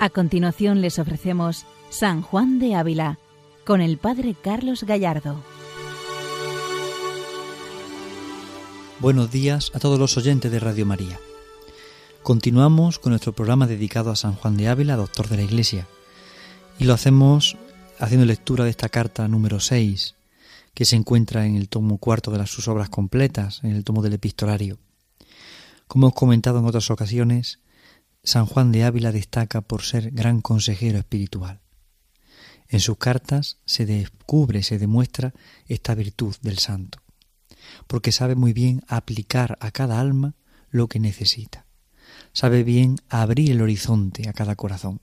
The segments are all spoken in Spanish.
A continuación les ofrecemos San Juan de Ávila con el Padre Carlos Gallardo. Buenos días a todos los oyentes de Radio María. Continuamos con nuestro programa dedicado a San Juan de Ávila, doctor de la Iglesia, y lo hacemos haciendo lectura de esta carta número 6, que se encuentra en el tomo cuarto de las sus obras completas, en el tomo del epistolario. Como hemos comentado en otras ocasiones, San Juan de Ávila destaca por ser gran consejero espiritual. En sus cartas se descubre, se demuestra esta virtud del santo, porque sabe muy bien aplicar a cada alma lo que necesita. Sabe bien abrir el horizonte a cada corazón.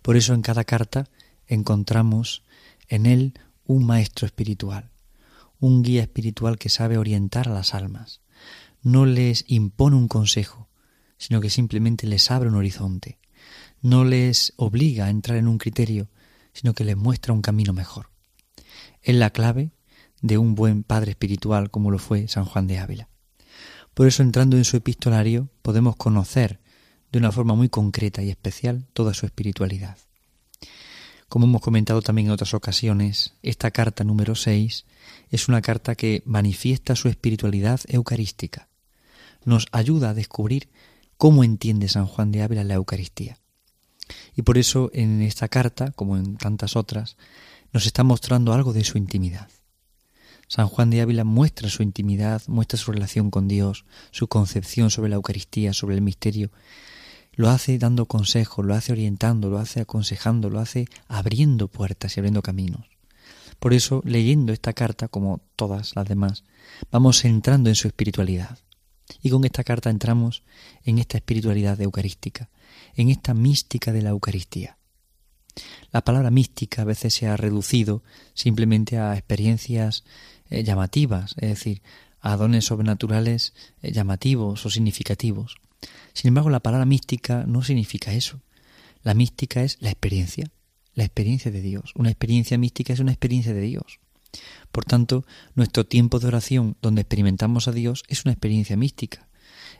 Por eso en cada carta encontramos en él un maestro espiritual, un guía espiritual que sabe orientar a las almas. No les impone un consejo, sino que simplemente les abre un horizonte. No les obliga a entrar en un criterio, sino que les muestra un camino mejor. Es la clave de un buen padre espiritual como lo fue San Juan de Ávila. Por eso entrando en su epistolario podemos conocer de una forma muy concreta y especial toda su espiritualidad. Como hemos comentado también en otras ocasiones, esta carta número 6 es una carta que manifiesta su espiritualidad eucarística. Nos ayuda a descubrir cómo entiende San Juan de Ávila la Eucaristía. Y por eso en esta carta, como en tantas otras, nos está mostrando algo de su intimidad. San Juan de Ávila muestra su intimidad, muestra su relación con Dios, su concepción sobre la Eucaristía, sobre el misterio. Lo hace dando consejos, lo hace orientando, lo hace aconsejando, lo hace abriendo puertas y abriendo caminos. Por eso, leyendo esta carta, como todas las demás, vamos entrando en su espiritualidad. Y con esta carta entramos en esta espiritualidad eucarística, en esta mística de la Eucaristía. La palabra mística a veces se ha reducido simplemente a experiencias eh, llamativas, es decir, a dones sobrenaturales eh, llamativos o significativos. Sin embargo, la palabra mística no significa eso. La mística es la experiencia, la experiencia de Dios. Una experiencia mística es una experiencia de Dios. Por tanto, nuestro tiempo de oración donde experimentamos a Dios es una experiencia mística.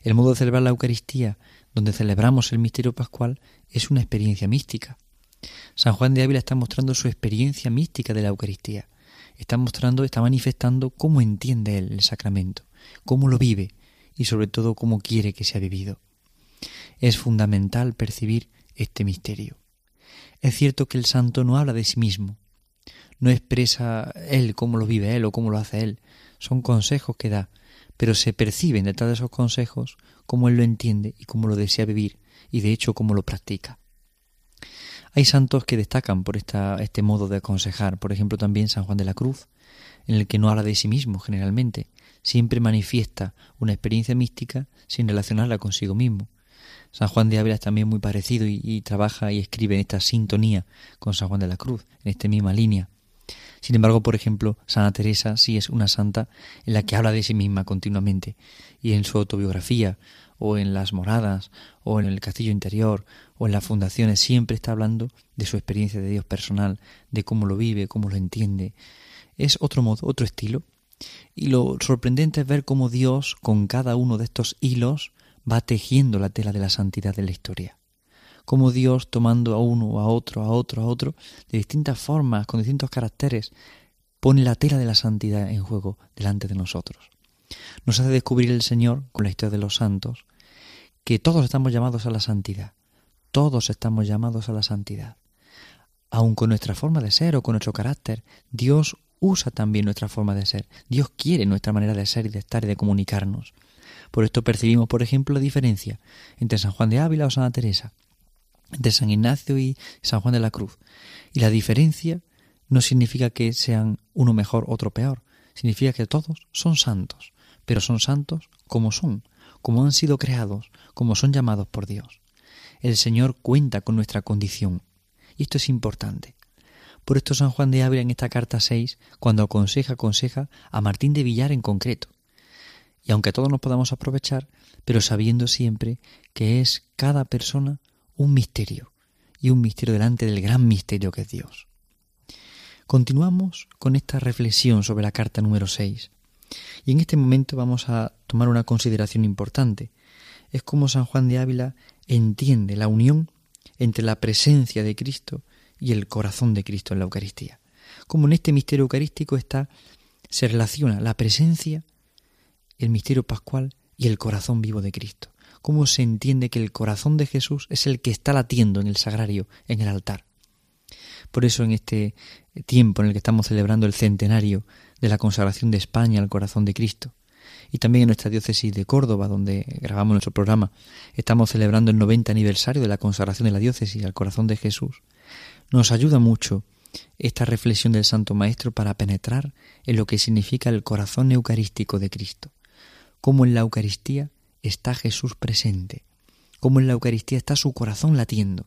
El modo de celebrar la Eucaristía, donde celebramos el misterio pascual, es una experiencia mística. San Juan de Ávila está mostrando su experiencia mística de la Eucaristía. Está mostrando, está manifestando cómo entiende él el sacramento, cómo lo vive y sobre todo cómo quiere que sea vivido. Es fundamental percibir este misterio. Es cierto que el santo no habla de sí mismo, no expresa él cómo lo vive él o cómo lo hace él, son consejos que da, pero se perciben detrás de esos consejos cómo él lo entiende y cómo lo desea vivir y de hecho cómo lo practica. Hay santos que destacan por esta, este modo de aconsejar, por ejemplo también San Juan de la Cruz, en el que no habla de sí mismo generalmente, siempre manifiesta una experiencia mística sin relacionarla consigo mismo. San Juan de Ávila es también muy parecido y, y trabaja y escribe en esta sintonía con San Juan de la Cruz, en esta misma línea. Sin embargo, por ejemplo, Santa Teresa sí es una santa en la que habla de sí misma continuamente y en su autobiografía o en las moradas o en el castillo interior o en las fundaciones siempre está hablando de su experiencia de Dios personal, de cómo lo vive, cómo lo entiende. Es otro modo, otro estilo. Y lo sorprendente es ver cómo Dios con cada uno de estos hilos va tejiendo la tela de la santidad de la historia como Dios tomando a uno, a otro, a otro, a otro, de distintas formas, con distintos caracteres, pone la tela de la santidad en juego delante de nosotros. Nos hace descubrir el Señor, con la historia de los santos, que todos estamos llamados a la santidad. Todos estamos llamados a la santidad. Aun con nuestra forma de ser o con nuestro carácter, Dios usa también nuestra forma de ser. Dios quiere nuestra manera de ser y de estar y de comunicarnos. Por esto percibimos, por ejemplo, la diferencia entre San Juan de Ávila o Santa Teresa de San Ignacio y San Juan de la Cruz. Y la diferencia no significa que sean uno mejor, otro peor. Significa que todos son santos, pero son santos como son, como han sido creados, como son llamados por Dios. El Señor cuenta con nuestra condición. Y esto es importante. Por esto San Juan de Ávila en esta carta 6, cuando aconseja, aconseja a Martín de Villar en concreto. Y aunque todos nos podamos aprovechar, pero sabiendo siempre que es cada persona un misterio y un misterio delante del gran misterio que es Dios. Continuamos con esta reflexión sobre la carta número 6 y en este momento vamos a tomar una consideración importante. Es como San Juan de Ávila entiende la unión entre la presencia de Cristo y el corazón de Cristo en la Eucaristía. Como en este misterio eucarístico está, se relaciona la presencia, el misterio pascual y el corazón vivo de Cristo. Cómo se entiende que el corazón de Jesús es el que está latiendo en el sagrario, en el altar. Por eso en este tiempo en el que estamos celebrando el centenario de la consagración de España al corazón de Cristo, y también en nuestra diócesis de Córdoba, donde grabamos nuestro programa, estamos celebrando el 90 aniversario de la consagración de la diócesis al corazón de Jesús. Nos ayuda mucho esta reflexión del Santo Maestro para penetrar en lo que significa el corazón eucarístico de Cristo. Cómo en la Eucaristía está Jesús presente, cómo en la Eucaristía está su corazón latiendo,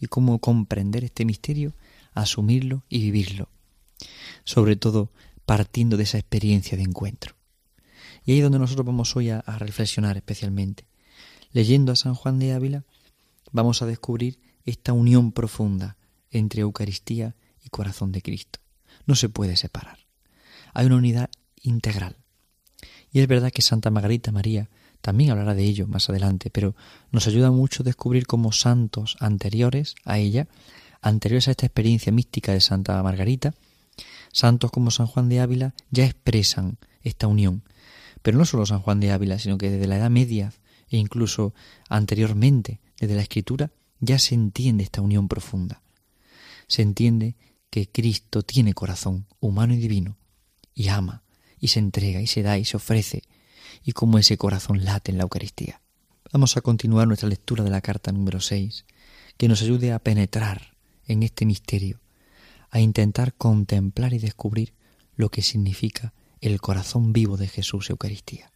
y cómo comprender este misterio, asumirlo y vivirlo. Sobre todo partiendo de esa experiencia de encuentro. Y ahí es donde nosotros vamos hoy a, reflexionar especialmente. Leyendo a San Juan de Ávila, vamos a descubrir esta unión profunda entre Eucaristía y corazón de Cristo. No se puede separar. Hay una unidad integral. Y es verdad que Santa Margarita María también hablará de ello más adelante, pero nos ayuda mucho descubrir cómo santos anteriores a ella, anteriores a esta experiencia mística de Santa Margarita, santos como San Juan de Ávila ya expresan esta unión pero no solo San Juan de Ávila, sino que desde la Edad Media e incluso anteriormente, desde la Escritura, ya se entiende esta unión profunda. Se entiende que Cristo tiene corazón humano y divino, y ama, y se entrega, y se da, y se ofrece, y como ese corazón late en la Eucaristía. Vamos a continuar nuestra lectura de la carta número 6, que nos ayude a penetrar en este misterio, a intentar contemplar y descubrir lo que significa el corazón vivo de Jesús Eucaristía.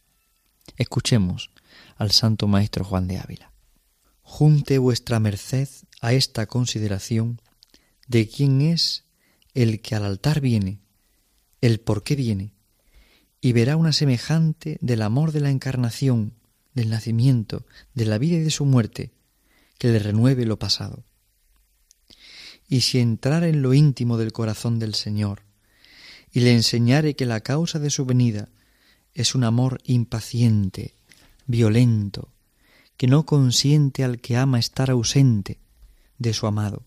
Escuchemos al Santo Maestro Juan de Ávila. Junte vuestra merced a esta consideración de quién es el que al altar viene, el por qué viene, y verá una semejante del amor de la encarnación, del nacimiento, de la vida y de su muerte, que le renueve lo pasado. Y si entrara en lo íntimo del corazón del Señor, y le enseñare que la causa de su venida es un amor impaciente, violento, que no consiente al que ama estar ausente de su amado.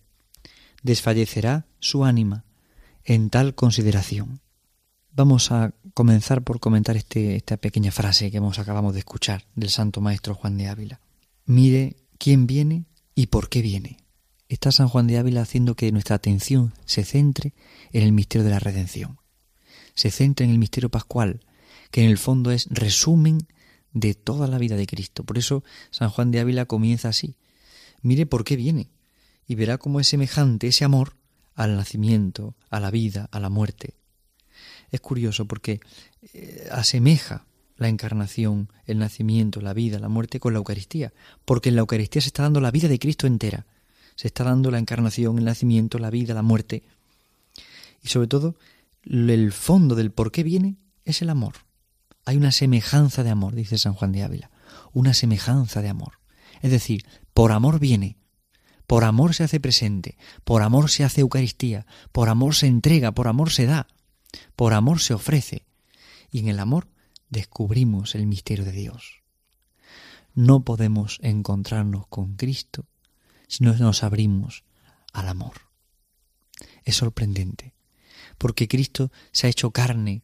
Desfallecerá su ánima en tal consideración. Vamos a comenzar por comentar este, esta pequeña frase que hemos acabamos de escuchar del Santo Maestro Juan de Ávila. Mire quién viene y por qué viene. Está San Juan de Ávila haciendo que nuestra atención se centre en el misterio de la redención se centra en el misterio pascual, que en el fondo es resumen de toda la vida de Cristo. Por eso San Juan de Ávila comienza así. Mire por qué viene y verá cómo es semejante ese amor al nacimiento, a la vida, a la muerte. Es curioso porque eh, asemeja la encarnación, el nacimiento, la vida, la muerte con la Eucaristía, porque en la Eucaristía se está dando la vida de Cristo entera. Se está dando la encarnación, el nacimiento, la vida, la muerte. Y sobre todo el fondo del por qué viene es el amor. Hay una semejanza de amor, dice San Juan de Ávila, una semejanza de amor. Es decir, por amor viene, por amor se hace presente, por amor se hace Eucaristía, por amor se entrega, por amor se da, por amor se ofrece. Y en el amor descubrimos el misterio de Dios. No podemos encontrarnos con Cristo si no nos abrimos al amor. Es sorprendente porque Cristo se ha hecho carne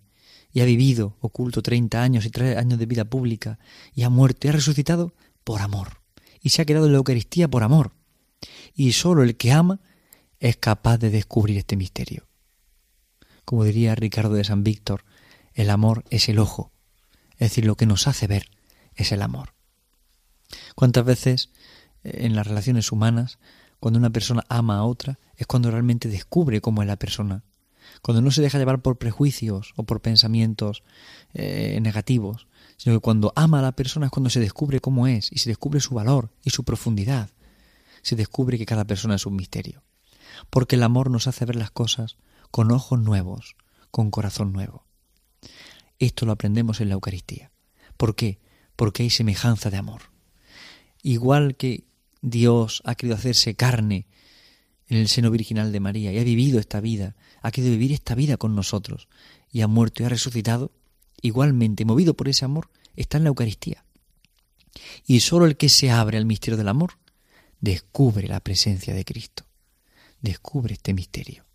y ha vivido oculto treinta años y tres años de vida pública y ha muerto y ha resucitado por amor y se ha quedado en la Eucaristía por amor. Y sólo el que ama es capaz de descubrir este misterio. Como diría Ricardo de San Víctor, el amor es el ojo, es decir, lo que nos hace ver es el amor. ¿Cuántas veces eh, en las relaciones humanas, cuando una persona ama a otra, es cuando realmente descubre cómo es la persona cuando no se deja llevar por prejuicios o por pensamientos eh, negativos, sino que cuando ama a la persona es cuando se descubre cómo es y se descubre su valor y su profundidad. Se descubre que cada persona es un misterio. Porque el amor nos hace ver las cosas con ojos nuevos, con corazón nuevo. Esto lo aprendemos en la Eucaristía. ¿Por qué? Porque hay semejanza de amor. Igual que Dios ha querido hacerse carne en el seno virginal de María y ha vivido esta vida, ha querido vivir esta vida con nosotros y ha muerto y ha resucitado, igualmente movido por ese amor, está en la Eucaristía. Y solo el que se abre al misterio del amor descubre la presencia de Cristo, descubre este misterio.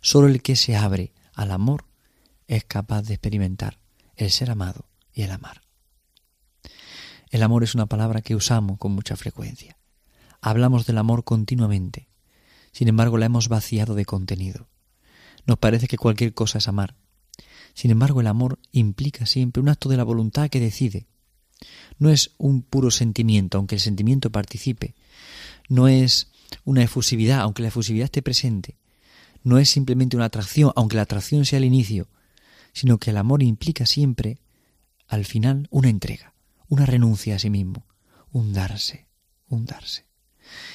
Solo el que se abre al amor es capaz de experimentar el ser amado y el amar. El amor es una palabra que usamos con mucha frecuencia. Hablamos del amor continuamente. Sin embargo, la hemos vaciado de contenido. Nos parece que cualquier cosa es amar. Sin embargo, el amor implica siempre un acto de la voluntad que decide. No es un puro sentimiento, aunque el sentimiento participe. No es una efusividad, aunque la efusividad esté presente. No es simplemente una atracción, aunque la atracción sea el inicio, sino que el amor implica siempre, al final, una entrega una renuncia a sí mismo, un darse, un darse.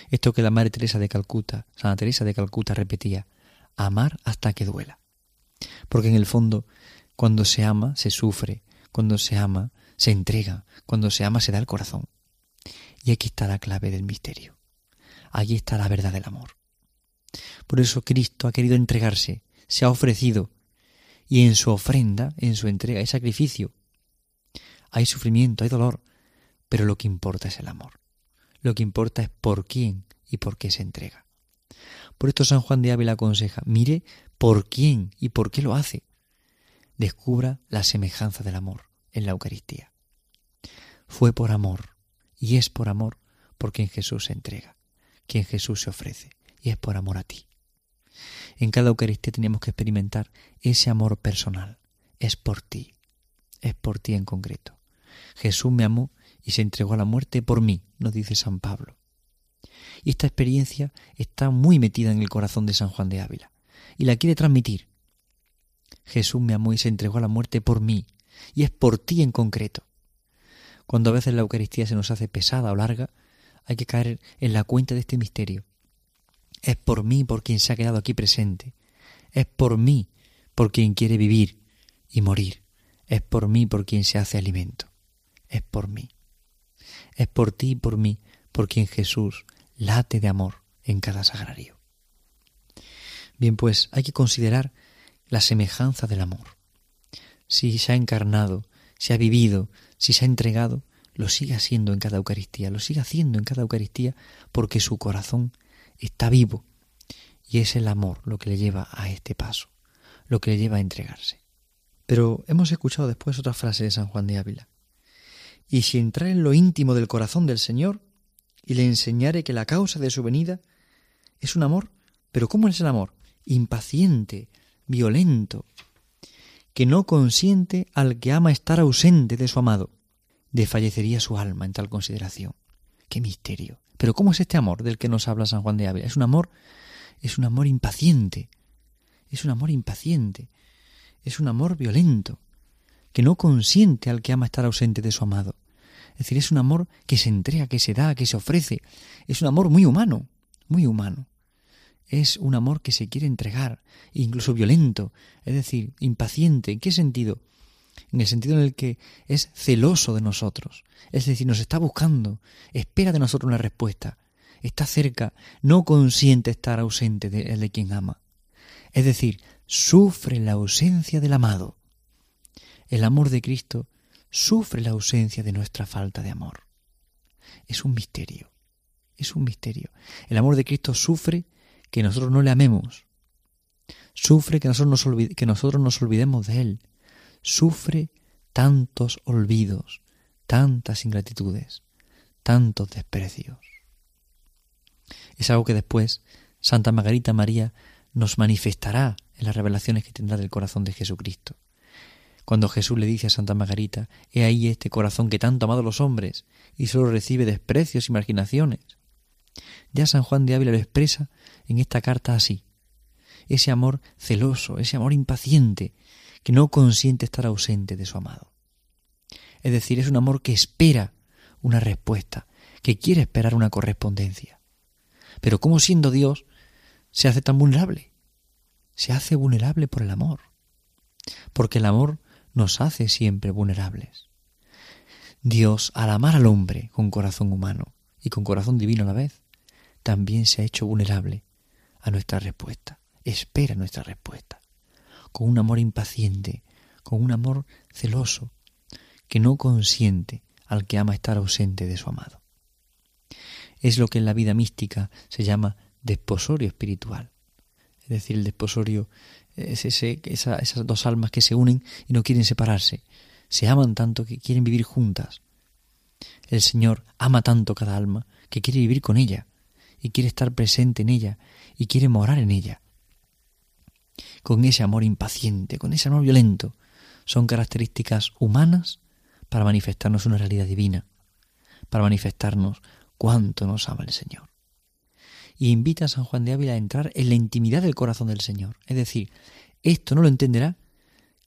Esto que la Madre Teresa de Calcuta, Santa Teresa de Calcuta repetía, amar hasta que duela. Porque en el fondo, cuando se ama, se sufre, cuando se ama, se entrega, cuando se ama, se da el corazón. Y aquí está la clave del misterio. Allí está la verdad del amor. Por eso Cristo ha querido entregarse, se ha ofrecido, y en su ofrenda, en su entrega, hay sacrificio, hay sufrimiento, hay dolor, pero lo que importa es el amor. Lo que importa es por quién y por qué se entrega. Por esto San Juan de Ávila aconseja, mire por quién y por qué lo hace. Descubra la semejanza del amor en la Eucaristía. Fue por amor y es por amor por quien Jesús se entrega, quien Jesús se ofrece, y es por amor a ti. En cada Eucaristía tenemos que experimentar ese amor personal. Es por ti, es por ti en concreto. Jesús me amó y se entregó a la muerte por mí, nos dice San Pablo. Y esta experiencia está muy metida en el corazón de San Juan de Ávila y la quiere transmitir. Jesús me amó y se entregó a la muerte por mí, y es por ti en concreto. Cuando a veces la Eucaristía se nos hace pesada o larga, hay que caer en la cuenta de este misterio. Es por mí por quien se ha quedado aquí presente. Es por mí por quien quiere vivir y morir. Es por mí por quien se hace alimento es por mí. Es por ti y por mí, por quien Jesús late de amor en cada sagrario. Bien, pues hay que considerar la semejanza del amor. Si se ha encarnado, se ha vivido, si se ha entregado, lo sigue haciendo en cada Eucaristía, lo sigue haciendo en cada Eucaristía porque su corazón está vivo y es el amor lo que le lleva a este paso, lo que le lleva a entregarse. Pero hemos escuchado después otra frase de San Juan de Ávila y si entrar en lo íntimo del corazón del Señor y le enseñare que la causa de su venida es un amor, pero ¿cómo es el amor? Impaciente, violento, que no consiente al que ama estar ausente de su amado. Desfallecería su alma en tal consideración. ¡Qué misterio! Pero ¿cómo es este amor del que nos habla San Juan de Ávila? Es un amor, es un amor impaciente, es un amor impaciente, es un amor violento, que no consiente al que ama estar ausente de su amado. Es decir, es un amor que se entrega, que se da, que se ofrece. Es un amor muy humano, muy humano. Es un amor que se quiere entregar, incluso violento, es decir, impaciente. ¿En qué sentido? En el sentido en el que es celoso de nosotros, es decir, nos está buscando, espera de nosotros una respuesta, está cerca, no consiente estar ausente de, de quien ama. Es decir, sufre la ausencia del amado. El amor de Cristo sufre la ausencia de nuestra falta de amor. Es un misterio, es un misterio. El amor de Cristo sufre que nosotros no le amemos, sufre que nosotros nos, que nosotros nos olvidemos de Él, sufre tantos olvidos, tantas ingratitudes, tantos desprecios. Es algo que después Santa Margarita María nos manifestará en las revelaciones que tendrá del corazón de Jesucristo cuando Jesús le dice a Santa Margarita, He ahí este corazón que tanto amado los hombres y solo recibe desprecios y marginaciones. Ya San Juan de Ávila lo expresa en esta carta así. Ese amor celoso, ese amor impaciente, que no consiente estar ausente de su amado. Es decir, es un amor que espera una respuesta, que quiere esperar una correspondencia. Pero ¿cómo siendo Dios se hace tan vulnerable? Se hace vulnerable por el amor. Porque el amor nos hace siempre vulnerables. Dios, al amar al hombre con corazón humano y con corazón divino a la vez, también se ha hecho vulnerable a nuestra respuesta, espera nuestra respuesta, con un amor impaciente, con un amor celoso, que no consiente al que ama estar ausente de su amado. es lo que en la vida mística se llama desposorio espiritual. Es decir, el desposorio es ese, esas dos almas que se unen y no quieren separarse. Se aman tanto que quieren vivir juntas. El Señor ama tanto cada alma que quiere vivir con ella y quiere estar presente en ella y quiere morar en ella. Con ese amor impaciente, con ese amor violento, son características humanas para manifestarnos una realidad divina, para manifestarnos cuánto nos ama el Señor. Y invita a San Juan de Ávila a entrar en la intimidad del corazón del Señor. Es decir, esto no lo entenderá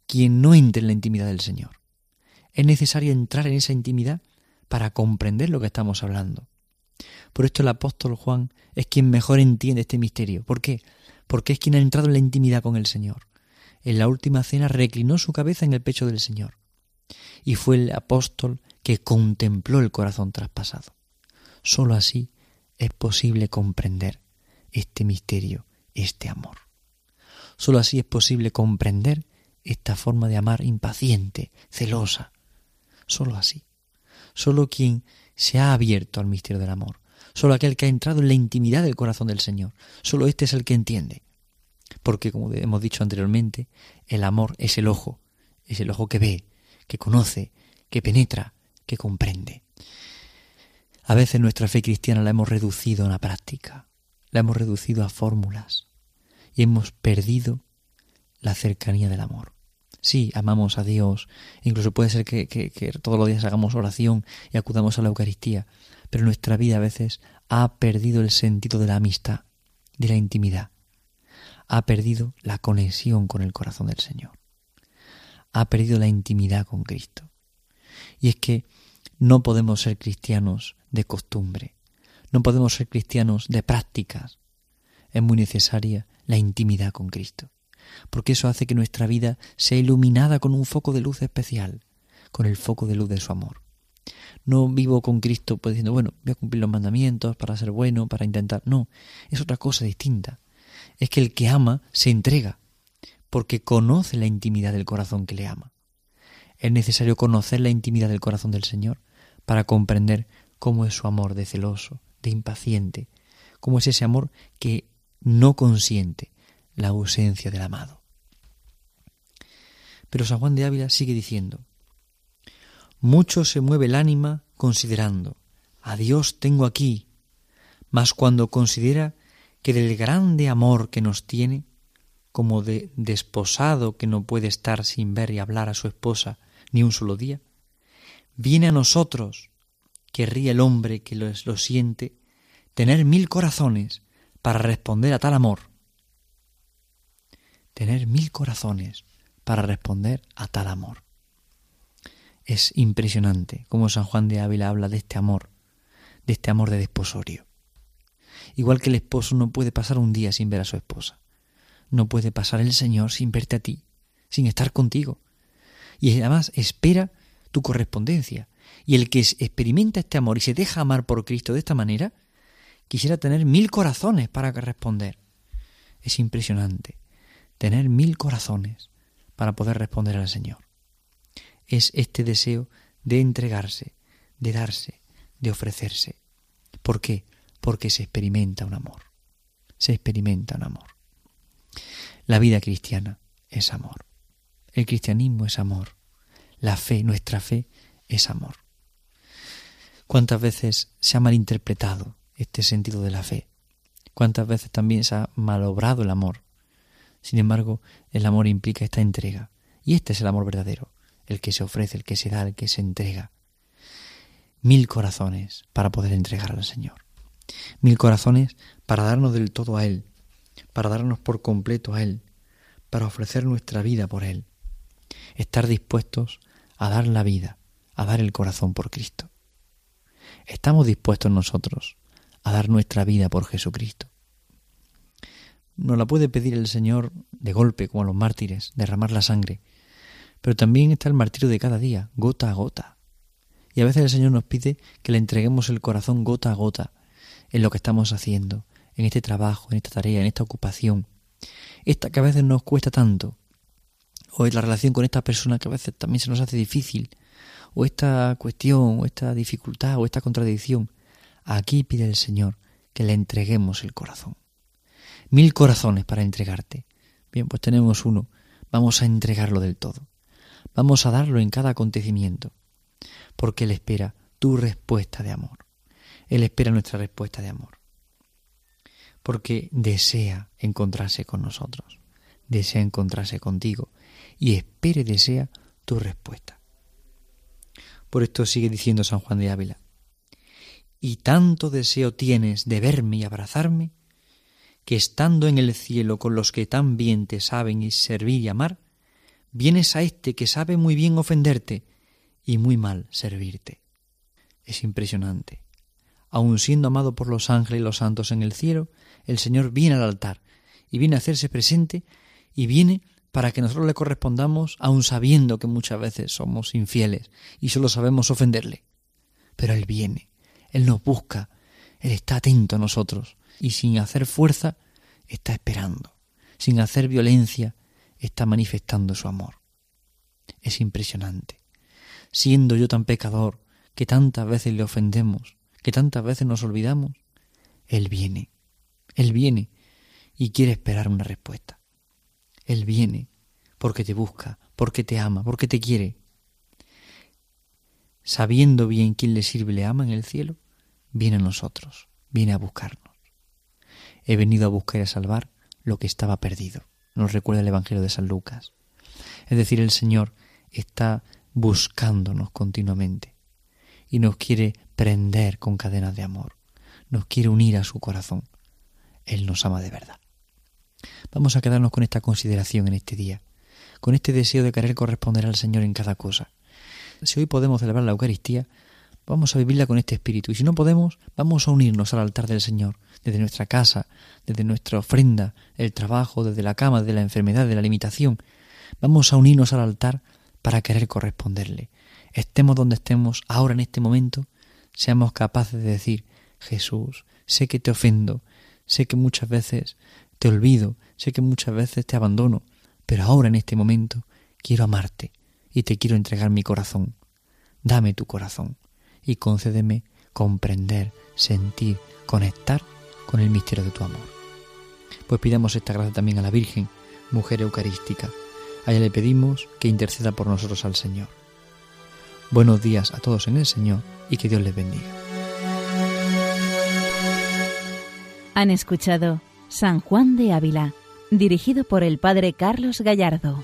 quien no entre en la intimidad del Señor. Es necesario entrar en esa intimidad para comprender lo que estamos hablando. Por esto el apóstol Juan es quien mejor entiende este misterio. ¿Por qué? Porque es quien ha entrado en la intimidad con el Señor. En la última cena reclinó su cabeza en el pecho del Señor. Y fue el apóstol que contempló el corazón traspasado. Sólo así es posible comprender este misterio, este amor. Sólo así es posible comprender esta forma de amar impaciente, celosa. Sólo así. Sólo quien se ha abierto al misterio del amor. Solo aquel que ha entrado en la intimidad del corazón del Señor. Solo este es el que entiende. Porque, como hemos dicho anteriormente, el amor es el ojo, es el ojo que ve, que conoce, que penetra, que comprende. A veces nuestra fe cristiana la hemos reducido a una práctica, la hemos reducido a fórmulas y hemos perdido la cercanía del amor. Sí, amamos a Dios, incluso puede ser que, todos los días hagamos oración y acudamos a la Eucaristía, pero nuestra vida a veces ha perdido el sentido de la amistad, de la intimidad, ha perdido la conexión con el corazón del Señor, ha perdido la intimidad con Cristo. Y es que no podemos ser cristianos de costumbre, no podemos ser cristianos de prácticas, es muy necesaria la intimidad con Cristo. Porque eso hace que nuestra vida sea iluminada con un foco de luz especial, con el foco de luz de su amor. No vivo con Cristo pues diciendo, bueno, voy a cumplir los mandamientos para ser bueno, para intentar. No, es otra cosa distinta. Es que el que ama se entrega, porque conoce la intimidad del corazón que le ama. Es necesario conocer la intimidad del corazón del Señor para comprender cómo es su amor de celoso, de impaciente, cómo es ese amor que no consiente, la ausencia del amado. Pero San Juan de Ávila sigue diciendo, mucho se mueve el ánima considerando, a Dios tengo aquí, mas cuando considera que del grande amor que nos tiene, como de desposado que no puede estar sin ver y hablar a su esposa ni un solo día, viene a nosotros, que ríe el hombre que lo, lo siente, tener mil corazones para responder a tal amor, tener mil corazones para responder a tal amor. Es impresionante cómo San Juan de Ávila habla de este amor, de este amor de desposorio. Igual que el esposo no puede pasar un día sin ver a su esposa, no puede pasar el Señor sin verte a ti, sin estar contigo. Y además espera tu correspondencia. Y el que experimenta este amor y se deja amar por Cristo de esta manera, quisiera tener mil corazones para responder. Es impresionante tener mil corazones para poder responder al Señor. Es este deseo de entregarse, de darse, de ofrecerse. ¿Por qué? Porque se experimenta un amor. Se experimenta un amor. La vida cristiana es amor. El cristianismo es amor. La fe, nuestra fe, es amor. ¿Cuántas veces se ha malinterpretado este sentido de la fe? ¿Cuántas veces también se ha malobrado el amor? Sin embargo, el amor implica esta entrega. Y este es el amor verdadero, el que se ofrece, el que se da, el que se entrega. Mil corazones para poder entregar al Señor. Mil corazones para darnos del todo a Él, para darnos por completo a Él, para ofrecer nuestra vida por Él. Estar dispuestos a dar la vida, a dar el corazón por Cristo. Estamos dispuestos nosotros a dar nuestra vida por Jesucristo. Nos la puede pedir el Señor de golpe, como a los mártires, derramar la sangre. Pero también está el martirio de cada día, gota a gota. Y a veces el Señor nos pide que le entreguemos el corazón gota a gota en lo que estamos haciendo, en este trabajo, en esta tarea, en esta ocupación. Esta que a veces nos cuesta tanto, o en la relación con esta persona que a veces también se nos hace difícil, o esta cuestión, o esta dificultad, o esta contradicción. Aquí pide el Señor que le entreguemos el corazón. Mil corazones para entregarte. Bien, pues tenemos uno. Vamos a entregarlo del todo. Vamos a darlo en cada acontecimiento. Porque Él espera tu respuesta de amor. Él espera nuestra respuesta de amor. Porque desea encontrarse con nosotros. Desea encontrarse contigo. Y espere, desea tu respuesta. Por esto sigue diciendo San Juan de Ávila. Y tanto deseo tienes de verme y abrazarme, que estando en el cielo con los que tan bien te saben y servir y amar, vienes a éste que sabe muy bien ofenderte y muy mal servirte. Es impresionante. Aun siendo amado por los ángeles y los santos en el cielo, el Señor viene al altar y viene a hacerse presente y viene para que nosotros le correspondamos, aun sabiendo que muchas veces somos infieles y solo sabemos ofenderle. Pero Él viene, Él nos busca, Él está atento a nosotros y sin hacer fuerza está esperando, sin hacer violencia está manifestando su amor. Es impresionante. Siendo yo tan pecador, que tantas veces le ofendemos, que tantas veces nos olvidamos, Él viene, Él viene y quiere esperar una respuesta. Él viene porque te busca, porque te ama, porque te quiere. Sabiendo bien quién le sirve y le ama en el cielo, viene a nosotros, viene a buscarnos. He venido a buscar y a salvar lo que estaba perdido. Nos recuerda el Evangelio de San Lucas. Es decir, el Señor está buscándonos continuamente y nos quiere prender con cadenas de amor. Nos quiere unir a su corazón. Él nos ama de verdad. Vamos a quedarnos con esta consideración en este día, con este deseo de querer corresponder al Señor en cada cosa. Si hoy podemos celebrar la Eucaristía, vamos a vivirla con este espíritu. Y si no podemos, vamos a unirnos al altar del Señor, desde nuestra casa, desde nuestra ofrenda, el trabajo, desde la cama, desde la enfermedad, de la limitación. Vamos a unirnos al altar para querer corresponderle. Estemos donde estemos, ahora en este momento, seamos capaces de decir, Jesús, sé que te ofendo, sé que muchas veces te olvido, sé que muchas veces te abandono, pero ahora en este momento quiero amarte y te quiero entregar mi corazón. Dame tu corazón y concédeme comprender, sentir, conectar con el misterio de tu amor. Pues pidamos esta gracia también a la Virgen, mujer eucarística. A ella le pedimos que interceda por nosotros al Señor. Buenos días a todos en el Señor y que Dios les bendiga. Han escuchado San Juan de Ávila, dirigido por el Padre Carlos Gallardo.